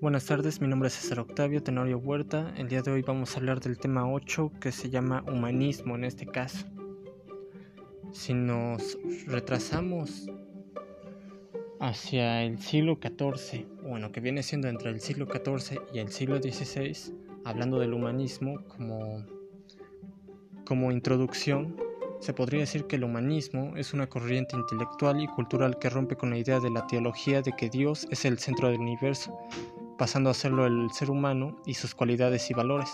Buenas tardes, mi nombre es César Octavio Tenorio Huerta. El día de hoy vamos a hablar del tema 8 que se llama humanismo en este caso. Si nos retrasamos hacia el siglo XIV, bueno, que viene siendo entre el siglo XIV y el siglo XVI, hablando del humanismo como, como introducción, se podría decir que el humanismo es una corriente intelectual y cultural que rompe con la idea de la teología de que Dios es el centro del universo, pasando a serlo el ser humano y sus cualidades y valores.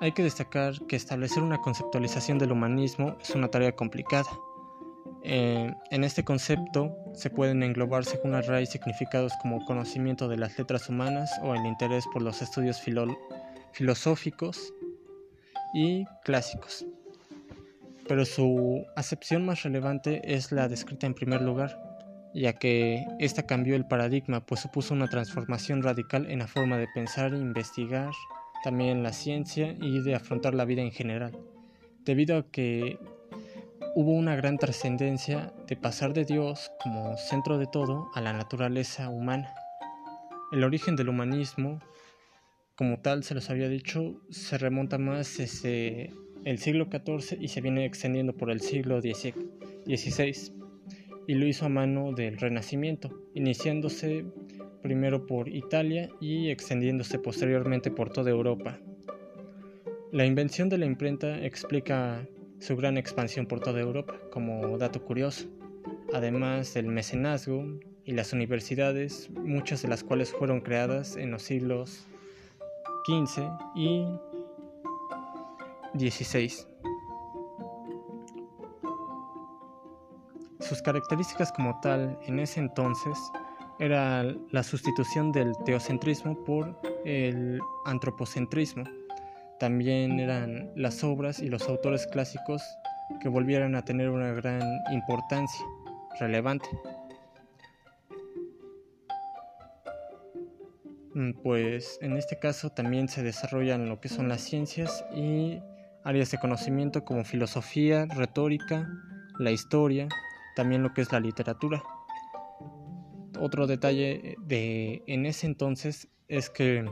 Hay que destacar que establecer una conceptualización del humanismo es una tarea complicada. Eh, en este concepto se pueden englobar según la raíz significados como conocimiento de las letras humanas o el interés por los estudios filosóficos, y clásicos. Pero su acepción más relevante es la descrita en primer lugar, ya que esta cambió el paradigma, pues supuso una transformación radical en la forma de pensar, investigar, también la ciencia y de afrontar la vida en general, debido a que hubo una gran trascendencia de pasar de Dios como centro de todo a la naturaleza humana. El origen del humanismo como tal, se los había dicho, se remonta más desde el siglo XIV y se viene extendiendo por el siglo XVI y lo hizo a mano del Renacimiento, iniciándose primero por Italia y extendiéndose posteriormente por toda Europa. La invención de la imprenta explica su gran expansión por toda Europa, como dato curioso, además del mecenazgo y las universidades, muchas de las cuales fueron creadas en los siglos 15 y 16. Sus características como tal en ese entonces era la sustitución del teocentrismo por el antropocentrismo. También eran las obras y los autores clásicos que volvieran a tener una gran importancia relevante. Mm, pues en este caso también se desarrollan lo que son las ciencias y áreas de conocimiento como filosofía, retórica, la historia, también lo que es la literatura. Otro detalle de en ese entonces es que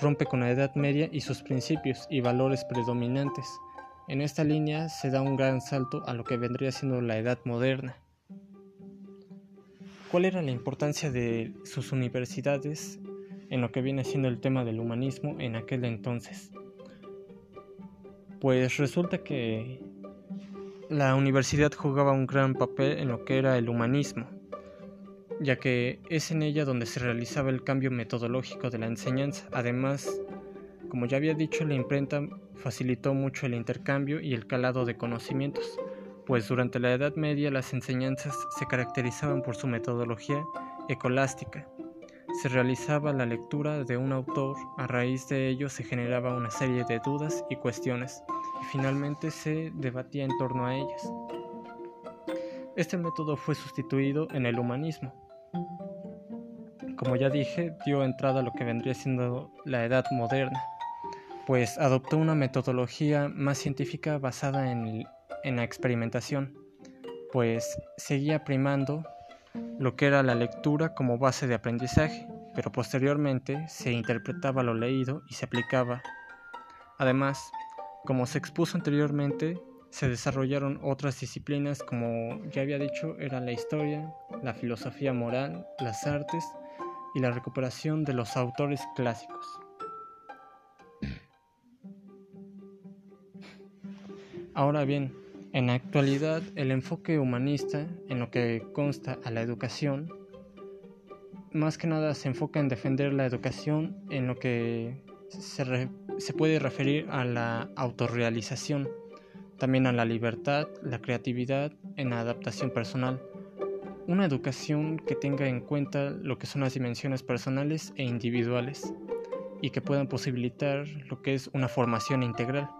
rompe con la Edad Media y sus principios y valores predominantes. En esta línea se da un gran salto a lo que vendría siendo la Edad Moderna. ¿Cuál era la importancia de sus universidades en lo que viene siendo el tema del humanismo en aquel entonces? Pues resulta que la universidad jugaba un gran papel en lo que era el humanismo, ya que es en ella donde se realizaba el cambio metodológico de la enseñanza. Además, como ya había dicho, la imprenta facilitó mucho el intercambio y el calado de conocimientos, pues durante la Edad Media las enseñanzas se caracterizaban por su metodología ecolástica. Se realizaba la lectura de un autor, a raíz de ello se generaba una serie de dudas y cuestiones, finalmente se debatía en torno a ellas. Este método fue sustituido en el humanismo. Como ya dije, dio entrada a lo que vendría siendo la Edad Moderna, pues adoptó una metodología más científica basada en en la experimentación, pues seguía primando lo que era la lectura como base de aprendizaje, pero posteriormente se interpretaba lo leído y se aplicaba. Además, como se expuso anteriormente, se desarrollaron otras disciplinas como ya había dicho era la historia, la filosofía moral, las artes y la recuperación de los autores clásicos. Ahora bien, en la actualidad, el enfoque humanista en lo que consta a la educación, más que nada se enfoca en defender la educación en lo que se, puede referir a la autorrealización, también a la libertad, la creatividad en la adaptación personal. Una educación que tenga en cuenta lo que son las dimensiones personales e individuales y que puedan posibilitar lo que es una formación integral.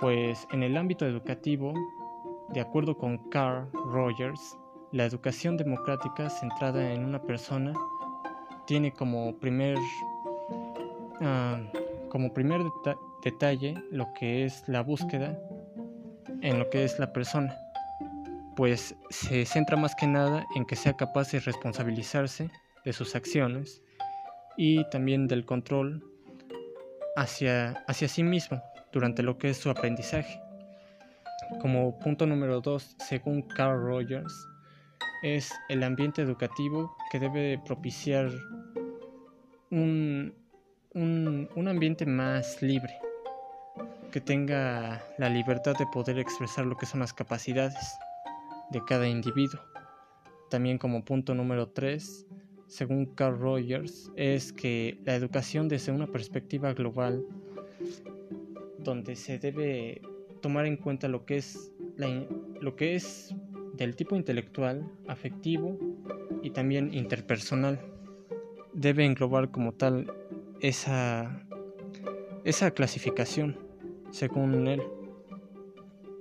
Pues en el ámbito educativo, de acuerdo con Carl Rogers, la educación democrática centrada en una persona tiene como primer, ah, como primer detalle lo que es la búsqueda en lo que es la persona. pues se centra más que nada en que sea capaz de responsabilizarse de sus acciones y también del control hacia, hacia sí mismo durante lo que es su aprendizaje. Como punto número dos, según Carl Rogers, es el ambiente educativo que debe propiciar un, un, ambiente más libre, que tenga la libertad de poder expresar lo que son las capacidades de cada individuo. También como punto número 3, según Carl Rogers, es que la educación desde una perspectiva global, donde se debe tomar en cuenta lo que es, lo que es del tipo intelectual, afectivo y también interpersonal. Debe englobar como tal esa, esa clasificación, según él.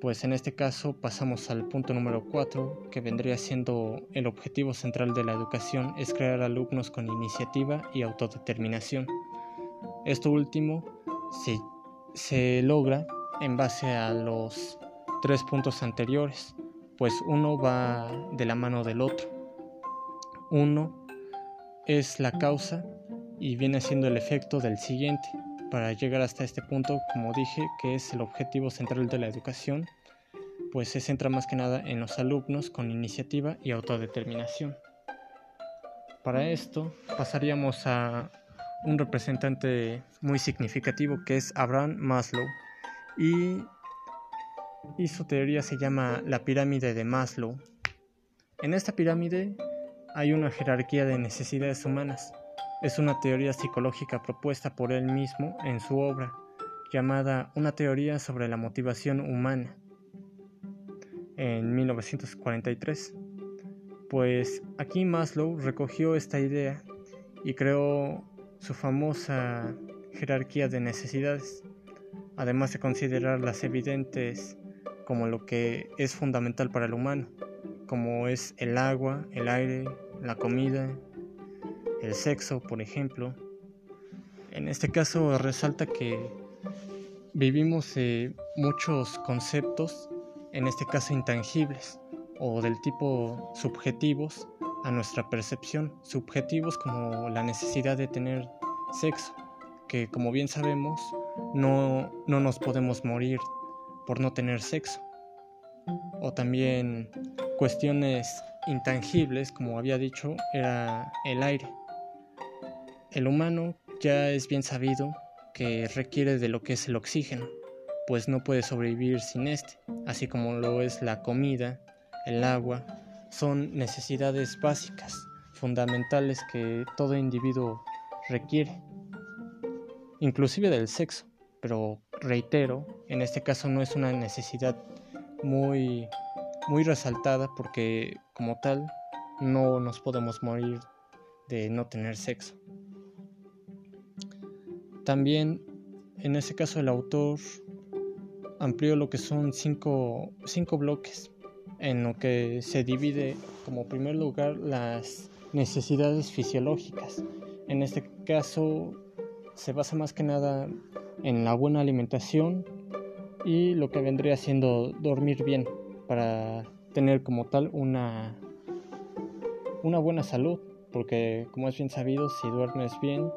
Pues en este caso pasamos al punto número 4, que vendría siendo el objetivo central de la educación, es crear alumnos con iniciativa y autodeterminación. Esto último se, se logra en base a los tres puntos anteriores, pues uno va de la mano del otro. Uno es la causa y viene siendo el efecto del siguiente para llegar hasta este punto, como dije, que es el objetivo central de la educación, pues se centra más que nada en los alumnos con iniciativa y autodeterminación. Para esto pasaríamos a un representante muy significativo que es Abraham Maslow y, y su teoría se llama la pirámide de Maslow. En esta pirámide hay una jerarquía de necesidades humanas es una teoría psicológica propuesta por él mismo en su obra, llamada Una teoría sobre la motivación humana, en 1943. Pues aquí Maslow recogió esta idea y creó su famosa jerarquía de necesidades, además de considerar las evidentes como lo que es fundamental para el humano, como es el agua, el aire, la comida, el sexo, por ejemplo. En este caso resalta que vivimos muchos conceptos, en este caso intangibles, o del tipo subjetivos a nuestra percepción, subjetivos como la necesidad de tener sexo, que como bien sabemos no, no nos podemos morir por no tener sexo, o también cuestiones intangibles, como había dicho, era el aire, el humano ya es bien sabido que requiere de lo que es el oxígeno, pues no puede sobrevivir sin este, así como lo es la comida, el agua, son necesidades básicas, fundamentales que todo individuo requiere, inclusive del sexo, pero reitero, en este caso no es una necesidad muy muy resaltada porque como tal no nos podemos morir de no tener sexo. También, en ese caso, el autor amplió lo que son cinco, cinco bloques, en lo que se divide como primer lugar las necesidades fisiológicas. En este caso, se basa más que nada en la buena alimentación y lo que vendría siendo dormir bien para tener como tal una, una buena salud, porque como es bien sabido, si duermes bien,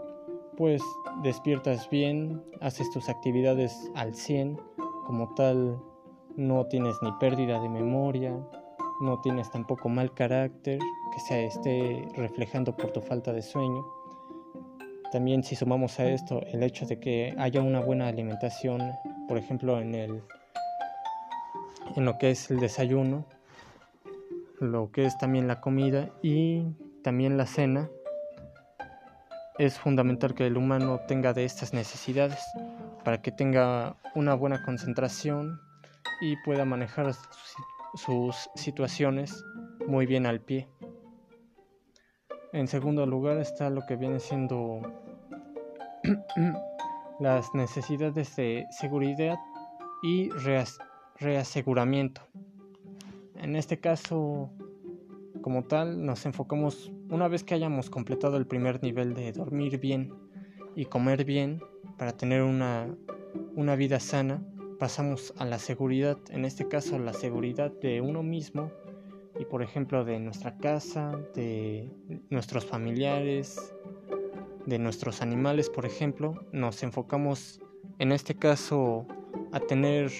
pues despiertas bien, haces tus actividades al 100, como tal no tienes ni pérdida de memoria, no tienes tampoco mal carácter que se esté reflejando por tu falta de sueño. También si sumamos a esto el hecho de que haya una buena alimentación, por ejemplo en el en lo que es el desayuno, lo que es también la comida y también la cena, es fundamental que el humano tenga de estas necesidades para que tenga una buena concentración y pueda manejar sus situaciones muy bien al pie. En segundo lugar está lo que viene siendo las necesidades de seguridad y reaseguramiento. En este caso, como tal, nos enfocamos una vez que hayamos completado el primer nivel de dormir bien y comer bien para tener una, vida sana, pasamos a la seguridad, en este caso la seguridad de uno mismo y por ejemplo de nuestra casa, de nuestros familiares, de nuestros animales, por ejemplo, nos enfocamos en este caso a tener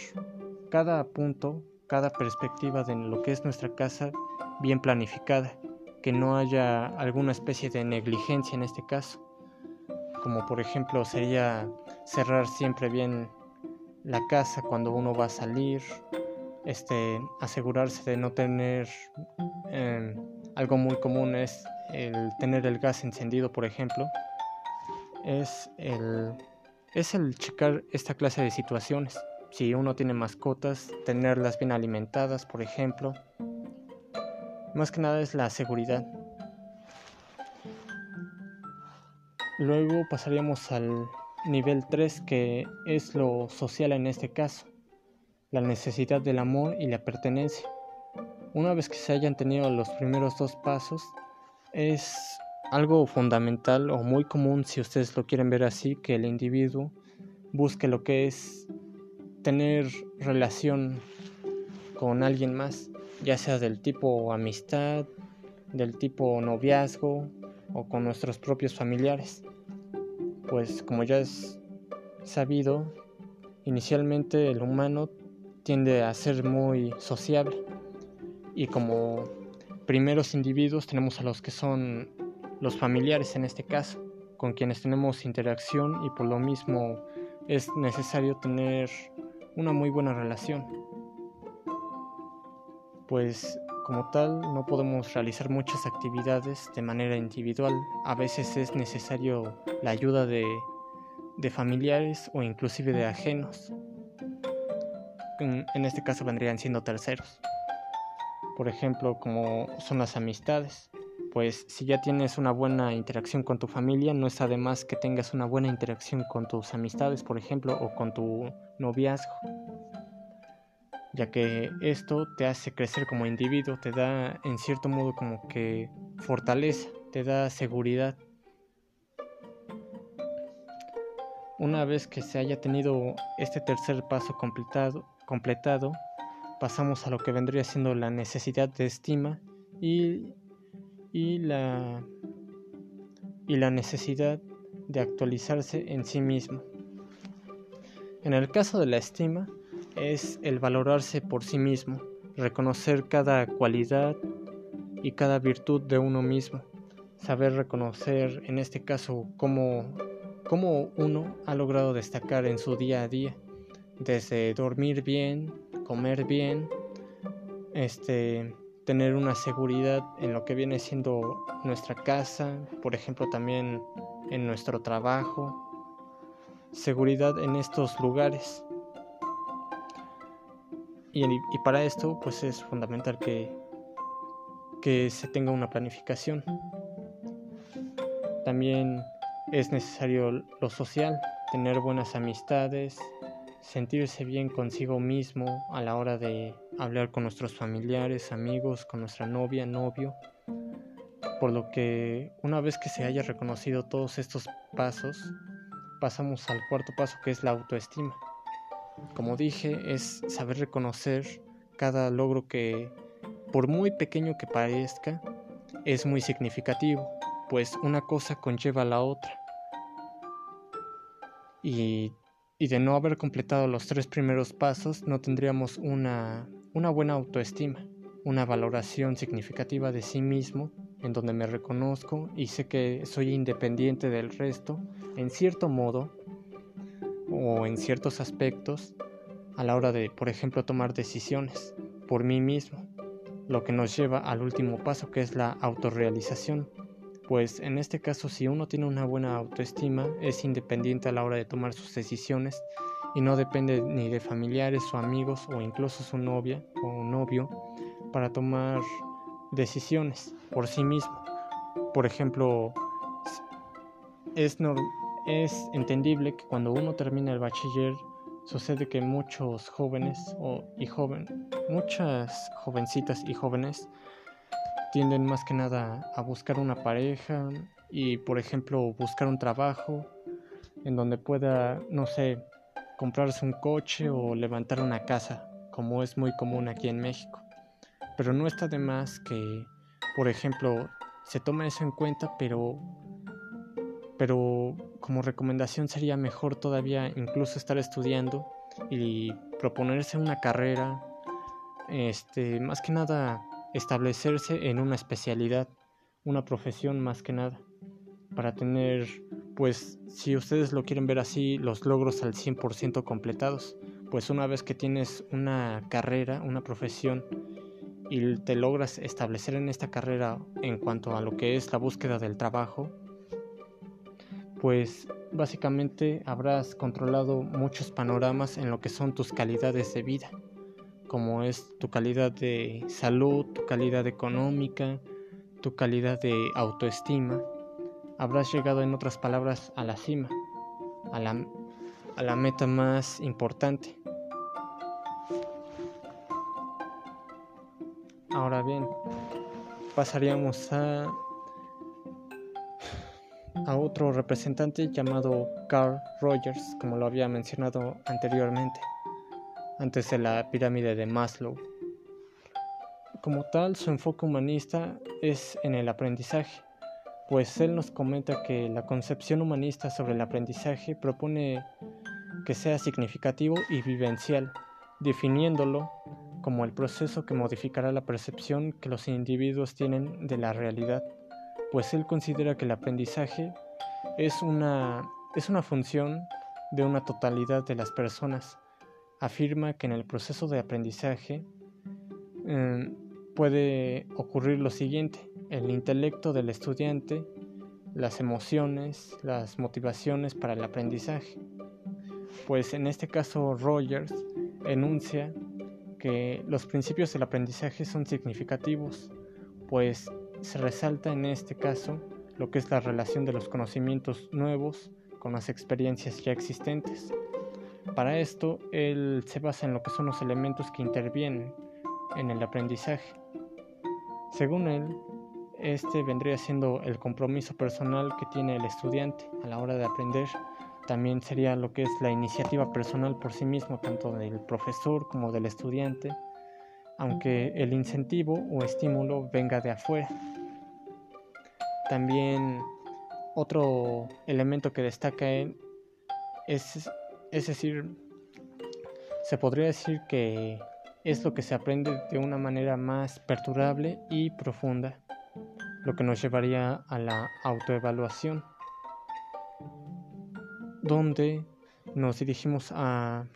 cada punto, cada perspectiva de lo que es nuestra casa bien planificada, que no haya alguna especie de negligencia en este caso, como por ejemplo sería cerrar siempre bien la casa cuando uno va a salir, este, asegurarse de no tener em, algo muy común es el tener el gas encendido, por ejemplo, es el, es el checar esta clase de situaciones. Si uno tiene mascotas, tenerlas bien alimentadas, por ejemplo. Más que nada es la seguridad. Luego pasaríamos al nivel 3 que es lo social en este caso, la necesidad del amor y la pertenencia. Una vez que se hayan tenido los primeros dos pasos, es algo fundamental o muy común si ustedes lo quieren ver así, que el individuo busque lo que es tener relación con alguien más, ya sea del tipo amistad, del tipo noviazgo o con nuestros propios familiares. Pues como ya es sabido, inicialmente el humano tiende a ser muy sociable y como primeros individuos tenemos a los que son los familiares en este caso, con quienes tenemos interacción y por lo mismo es necesario tener una muy buena relación. Pues como tal no podemos realizar muchas actividades de manera individual, a veces es necesario la ayuda de, de familiares o inclusive de ajenos. en este caso vendrían siendo terceros. Por ejemplo, como son las amistades pues si ya tienes una buena interacción con tu familia, no es además que tengas una buena interacción con tus amistades, por ejemplo, o con tu noviazgo, ya que esto te hace crecer como individuo, te da en cierto modo como que fortaleza, te da seguridad. Una vez que se haya tenido este tercer paso completado, completado pasamos a lo que vendría siendo la necesidad de estima y y la, y la necesidad de actualizarse en sí mismo. En el caso de la estima, es el valorarse por sí mismo, reconocer cada cualidad y cada virtud de uno mismo, saber reconocer en este caso cómo, cómo uno ha logrado destacar en su día a día, desde dormir bien, comer bien, este, tener una seguridad en lo que viene siendo nuestra casa, por ejemplo también en nuestro trabajo, seguridad en estos lugares. Y, para esto pues es fundamental que, que se tenga una planificación. También es necesario lo social, tener buenas amistades, sentirse bien consigo mismo a la hora de hablar con nuestros familiares, amigos, con nuestra novia, novio. Por lo que una vez que se haya reconocido todos estos pasos, pasamos al cuarto paso que es la autoestima. Como dije, es saber reconocer cada logro que, por muy pequeño que parezca, es muy significativo, pues una cosa conlleva a la otra. Y de no haber completado los tres primeros pasos no tendríamos una, una buena autoestima, una valoración significativa de sí mismo en donde me reconozco y sé que soy independiente del resto en cierto modo o en ciertos aspectos a la hora de, por ejemplo, tomar decisiones por mí mismo, lo que nos lleva al último paso que es la autorrealización pues en este caso si uno tiene una buena autoestima es independiente a la hora de tomar sus decisiones y no depende ni de familiares o amigos o incluso su novia o novio para tomar decisiones por sí mismo. Por ejemplo, es, es entendible que cuando uno termina el bachiller sucede que muchos jóvenes o, y joven, muchas jovencitas y jóvenes tienden más que nada a buscar una pareja y, por ejemplo, buscar un trabajo en donde pueda, no sé, comprarse un coche o levantar una casa, como es muy común aquí en México. Pero no está de más que, por ejemplo, se tome eso en cuenta, pero pero como recomendación sería mejor todavía incluso estar estudiando y proponerse una carrera, este, más que nada establecerse en una especialidad, una profesión más que nada, para tener, pues, si ustedes lo quieren ver así, los logros al 100% completados. Pues una vez que tienes una carrera, una profesión, y te logras establecer en esta carrera en cuanto a lo que es la búsqueda del trabajo, pues básicamente habrás controlado muchos panoramas en lo que son tus calidades de vida, como es tu calidad de salud, tu calidad económica, tu calidad de autoestima. Habrás llegado en otras palabras a la cima, a la, a la meta más importante. Ahora bien, pasaríamos a a otro representante llamado Carl Rogers, como lo había mencionado anteriormente, antes de la pirámide de Maslow. Como tal, su enfoque humanista es en el aprendizaje, pues él nos comenta que la concepción humanista sobre el aprendizaje propone que sea significativo y vivencial, definiéndolo como el proceso que modificará la percepción que los individuos tienen de la realidad pues él considera que el aprendizaje es una, es una función de una totalidad de las personas. Afirma que en el proceso de aprendizaje em, puede ocurrir lo siguiente, el intelecto del estudiante, las emociones, las motivaciones para el aprendizaje. Pues en este caso Rogers enuncia que los principios del aprendizaje son significativos, pues se resalta en este caso lo que es la relación de los conocimientos nuevos con las experiencias ya existentes. Para esto, él se basa en lo que son los elementos que intervienen en el aprendizaje. Según él, este vendría siendo el compromiso personal que tiene el estudiante a la hora de aprender. También sería lo que es la iniciativa personal por sí mismo, tanto del profesor como del estudiante, aunque el incentivo o estímulo venga de afuera. También otro elemento que destaca él es, es decir, se podría decir que es lo que se aprende de una manera más perturbable y profunda, lo que nos llevaría a la autoevaluación, donde nos dirigimos a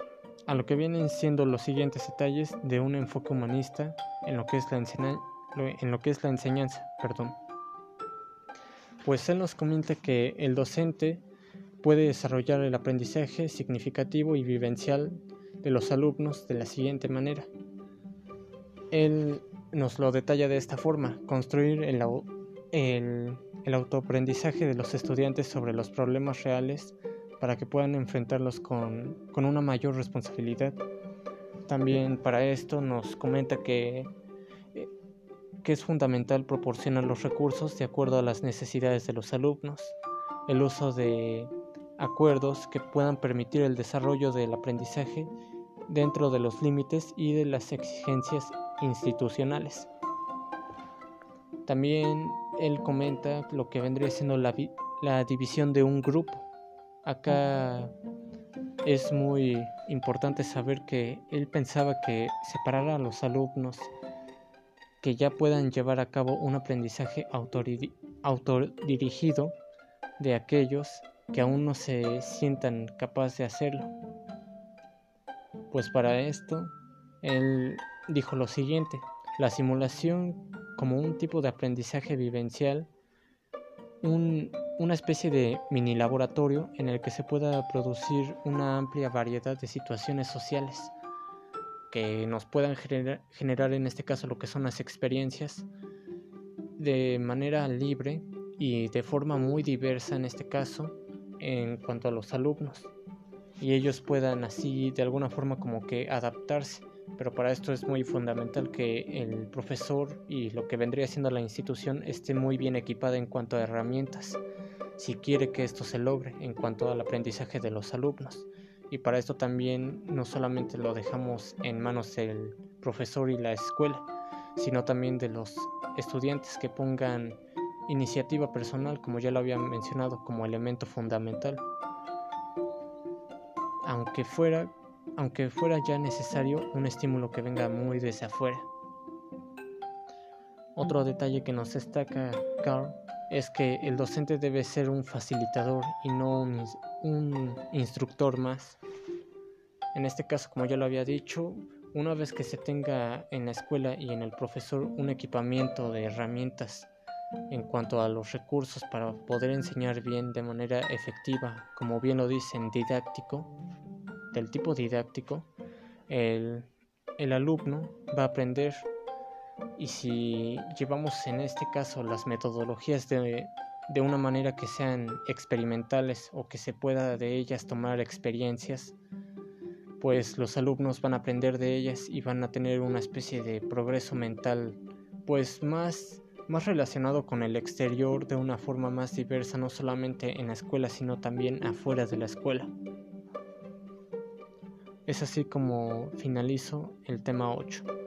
a lo que vienen siendo los siguientes detalles de un enfoque humanista en lo que es la, en lo que es la enseñanza. Perdón. Pues él nos comenta que el docente puede desarrollar el aprendizaje significativo y vivencial de los alumnos de la siguiente manera. Él nos lo detalla de esta forma, construir el, autoaprendizaje de los estudiantes sobre los problemas reales para que puedan enfrentarlos con, una mayor responsabilidad. También para esto nos comenta que, que es fundamental proporcionar los recursos de acuerdo a las necesidades de los alumnos, el uso de acuerdos que puedan permitir el desarrollo del aprendizaje dentro de los límites y de las exigencias institucionales. También él comenta lo que vendría siendo la, división de un grupo Acá es muy importante saber que él pensaba que separar a los alumnos que ya puedan llevar a cabo un aprendizaje autodirigido de aquellos que aún no se sientan capaces de hacerlo. Pues para esto, él dijo lo siguiente, la simulación como un tipo de aprendizaje vivencial, un una especie de mini laboratorio en el que se pueda producir una amplia variedad de situaciones sociales que nos puedan generar, en este caso lo que son las experiencias de manera libre y de forma muy diversa en este caso en cuanto a los alumnos y ellos puedan así de alguna forma como que adaptarse pero para esto es muy fundamental que el profesor y lo que vendría siendo la institución esté muy bien equipada en cuanto a herramientas, si quiere que esto se logre en cuanto al aprendizaje de los alumnos. Y para esto también no solamente lo dejamos en manos del profesor y la escuela, sino también de los estudiantes que pongan iniciativa personal, como ya lo había mencionado, como elemento fundamental. Aunque fuera, aunque fuera ya necesario un estímulo que venga muy desde afuera. Otro detalle que nos destaca Carl es que el docente debe ser un facilitador y no un, instructor más. En este caso, como ya lo había dicho, una vez que se tenga en la escuela y en el profesor un equipamiento de herramientas en cuanto a los recursos para poder enseñar bien de manera efectiva, como bien lo dicen, didáctico, del tipo didáctico, el, el alumno va a aprender y si llevamos en este caso las metodologías de, de una manera que sean experimentales o que se pueda de ellas tomar experiencias, pues los alumnos van a aprender de ellas y van a tener una especie de progreso mental pues más más relacionado con el exterior de una forma más diversa no solamente en la escuela sino también afuera de la escuela. Es así como finalizo el tema 8.